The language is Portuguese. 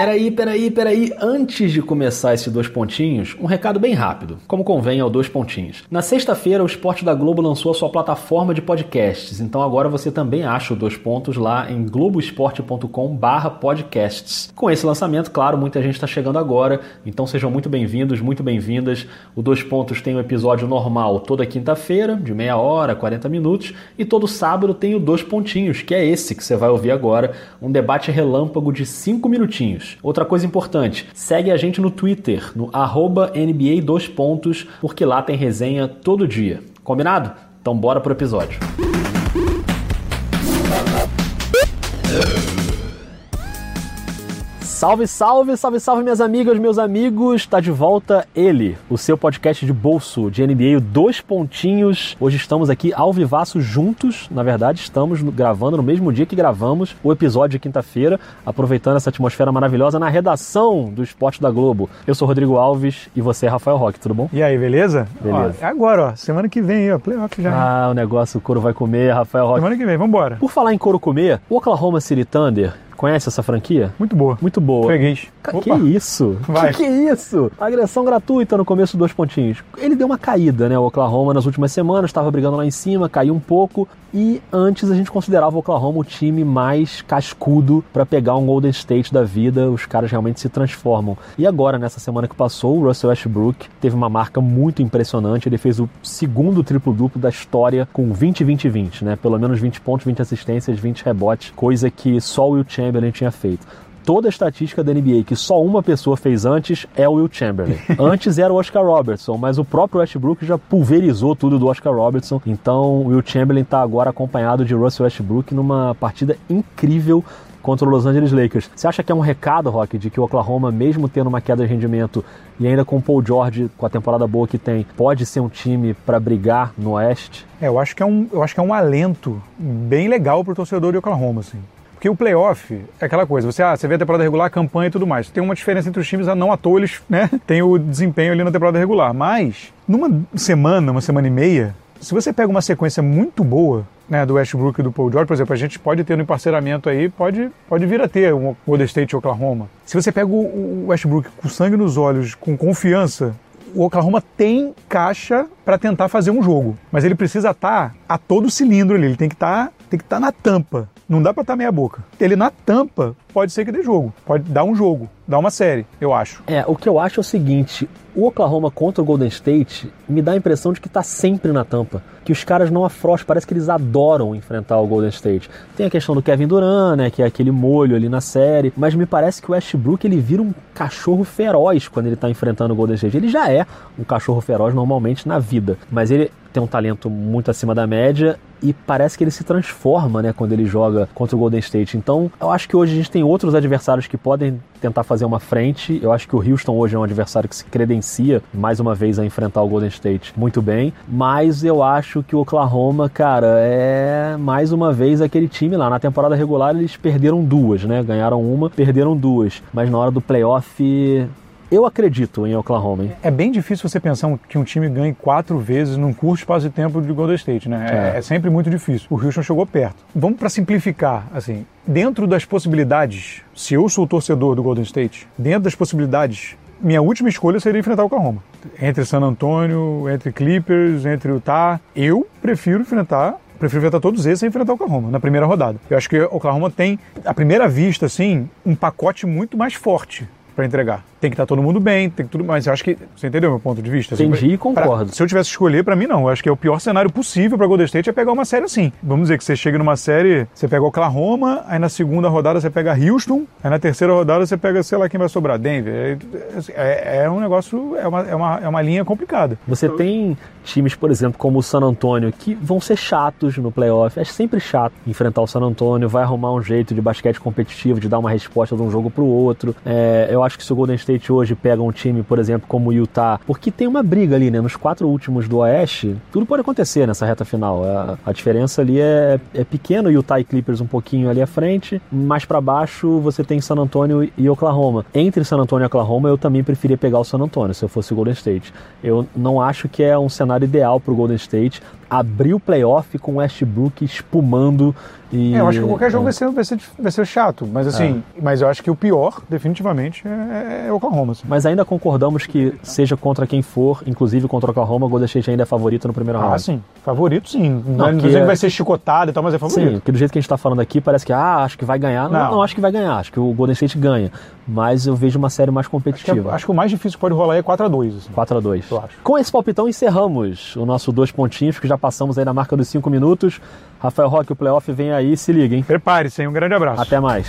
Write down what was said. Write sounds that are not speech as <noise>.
Peraí, peraí, peraí. Antes de começar esses dois pontinhos, um recado bem rápido, como convém ao dois pontinhos. Na sexta-feira, o Esporte da Globo lançou a sua plataforma de podcasts, então agora você também acha o dois pontos lá em globoesporte.com/podcasts. Com esse lançamento, claro, muita gente está chegando agora, então sejam muito bem-vindos, muito bem-vindas. O dois pontos tem um episódio normal toda quinta-feira, de meia hora, 40 minutos, e todo sábado tem o dois pontinhos, que é esse que você vai ouvir agora, um debate relâmpago de cinco minutinhos. Outra coisa importante, segue a gente no Twitter, no arroba NBA 2 pontos, porque lá tem resenha todo dia. Combinado? Então bora pro episódio. Salve, salve, salve, salve, minhas amigas, meus amigos. Está de volta ele, o seu podcast de bolso de NBA, dois pontinhos. Hoje estamos aqui ao vivaço juntos. Na verdade, estamos gravando no mesmo dia que gravamos o episódio de quinta-feira, aproveitando essa atmosfera maravilhosa na redação do Esporte da Globo. Eu sou Rodrigo Alves e você é Rafael Roque, tudo bom? E aí, beleza? Beleza. Ó, é agora, ó. Semana que vem, ó. Playoff já. Ah, o negócio, o couro vai comer, Rafael Roque. Semana que vem, vambora. Por falar em couro comer, o Oklahoma City Thunder Conhece essa franquia? Muito boa. Muito boa. Freguês. Que isso? <laughs> Vai. Que, que isso? Agressão gratuita no começo dos pontinhos. Ele deu uma caída, né? O Oklahoma nas últimas semanas estava brigando lá em cima, caiu um pouco. E antes a gente considerava o Oklahoma o time mais cascudo para pegar um Golden State da vida. Os caras realmente se transformam. E agora, nessa semana que passou, o Russell Westbrook teve uma marca muito impressionante. Ele fez o segundo triplo-duplo da história com 20-20-20, né? Pelo menos 20 pontos, 20 assistências, 20 rebotes, coisa que só o Will Chamberlain tinha feito toda a estatística da NBA que só uma pessoa fez antes é o Will Chamberlain. <laughs> antes era o Oscar Robertson, mas o próprio Westbrook já pulverizou tudo do Oscar Robertson. Então o Will Chamberlain está agora acompanhado de Russell Westbrook numa partida incrível contra o Los Angeles Lakers. Você acha que é um recado, Rock, de que o Oklahoma, mesmo tendo uma queda de rendimento e ainda com o Paul George, com a temporada boa que tem, pode ser um time para brigar no Oeste? É, eu acho que é um, eu acho que é um alento bem legal para o torcedor de Oklahoma, assim. Porque o playoff é aquela coisa, você, ah, você vê a temporada regular, a campanha e tudo mais. Tem uma diferença entre os times, não à toa eles né, <laughs> têm o desempenho ali na temporada regular. Mas, numa semana, uma semana e meia, se você pega uma sequência muito boa né, do Westbrook e do Paul George, por exemplo, a gente pode ter no emparceramento aí, pode, pode vir a ter um Golden State e Oklahoma. Se você pega o Westbrook com sangue nos olhos, com confiança, o Oklahoma tem caixa para tentar fazer um jogo, mas ele precisa estar tá a todo cilindro ali, ele tem que estar tá, tem que estar tá na tampa. Não dá para estar meia boca. Ele na tampa pode ser que dê jogo, pode dar um jogo, dar uma série, eu acho. É, o que eu acho é o seguinte, o Oklahoma contra o Golden State me dá a impressão de que está sempre na tampa, que os caras não afrouxam, parece que eles adoram enfrentar o Golden State. Tem a questão do Kevin Durant, né, que é aquele molho ali na série, mas me parece que o Westbrook ele vira um cachorro feroz quando ele está enfrentando o Golden State. Ele já é um cachorro feroz normalmente na vida, mas ele tem um talento muito acima da média e parece que ele se transforma, né, quando ele joga contra o Golden State. Então, eu acho que hoje a gente tem outros adversários que podem tentar fazer uma frente. Eu acho que o Houston hoje é um adversário que se credencia mais uma vez a enfrentar o Golden State muito bem, mas eu acho que o Oklahoma, cara, é mais uma vez aquele time lá na temporada regular eles perderam duas, né? Ganharam uma, perderam duas, mas na hora do playoff eu acredito em Oklahoma. Hein? É bem difícil você pensar que um time ganhe quatro vezes num curto espaço de tempo de Golden State, né? É, é. é sempre muito difícil. O Houston chegou perto. Vamos para simplificar, assim, dentro das possibilidades, se eu sou torcedor do Golden State, dentro das possibilidades, minha última escolha seria enfrentar o Oklahoma. Entre San Antonio, entre Clippers, entre Utah, eu prefiro enfrentar prefiro enfrentar todos esses e enfrentar o Oklahoma na primeira rodada. Eu acho que o Oklahoma tem, à primeira vista, assim, um pacote muito mais forte para entregar. Tem que estar todo mundo bem, tem que tudo, mas eu acho que você entendeu meu ponto de vista? Assim, Entendi e concordo. Pra, se eu tivesse que escolher, para mim não. Eu acho que é o pior cenário possível para Golden State é pegar uma série assim. Vamos dizer que você chega numa série, você pega Oklahoma, aí na segunda rodada você pega Houston, aí na terceira rodada você pega, sei lá quem vai sobrar, Denver. É, é, é um negócio, é uma, é, uma, é uma linha complicada. Você então, tem times, por exemplo, como o San Antonio, que vão ser chatos no playoff. É sempre chato enfrentar o San Antonio, vai arrumar um jeito de basquete competitivo, de dar uma resposta de um jogo para o outro. É, eu acho que se o Golden State hoje pega um time, por exemplo, como o Utah, porque tem uma briga ali, né? Nos quatro últimos do Oeste, tudo pode acontecer nessa reta final. A, a diferença ali é, é pequena, Utah e Clippers um pouquinho ali à frente, mais para baixo você tem San Antonio e Oklahoma. Entre San Antonio e Oklahoma, eu também preferia pegar o San Antonio se eu fosse o Golden State. Eu não acho que é um cenário ideal para o Golden State, abrir o playoff com o Westbrook espumando e... É, eu acho que qualquer jogo vai, ser, vai, ser, vai ser chato, mas assim, é. mas eu acho que o pior, definitivamente, é, é o Oklahoma. Assim. Mas ainda concordamos que seja contra quem for, inclusive contra o Oklahoma, o Golden State ainda é favorito no primeiro ah, round. Ah, sim. Favorito, sim. Não, não que... vai ser chicotado e tal, mas é favorito. Sim, porque do jeito que a gente está falando aqui, parece que, ah, acho que vai ganhar. Não, não, não acho que vai ganhar, acho que o Golden State ganha. Mas eu vejo uma série mais competitiva. Acho que, é, acho que o mais difícil que pode rolar é 4x2. Assim. 4x2. Com esse palpitão encerramos o nosso dois pontinhos, que já passamos aí na marca dos 5 minutos. Rafael Roque, o playoff vem aí, se liga, hein? Prepare-se, um grande abraço. Até mais.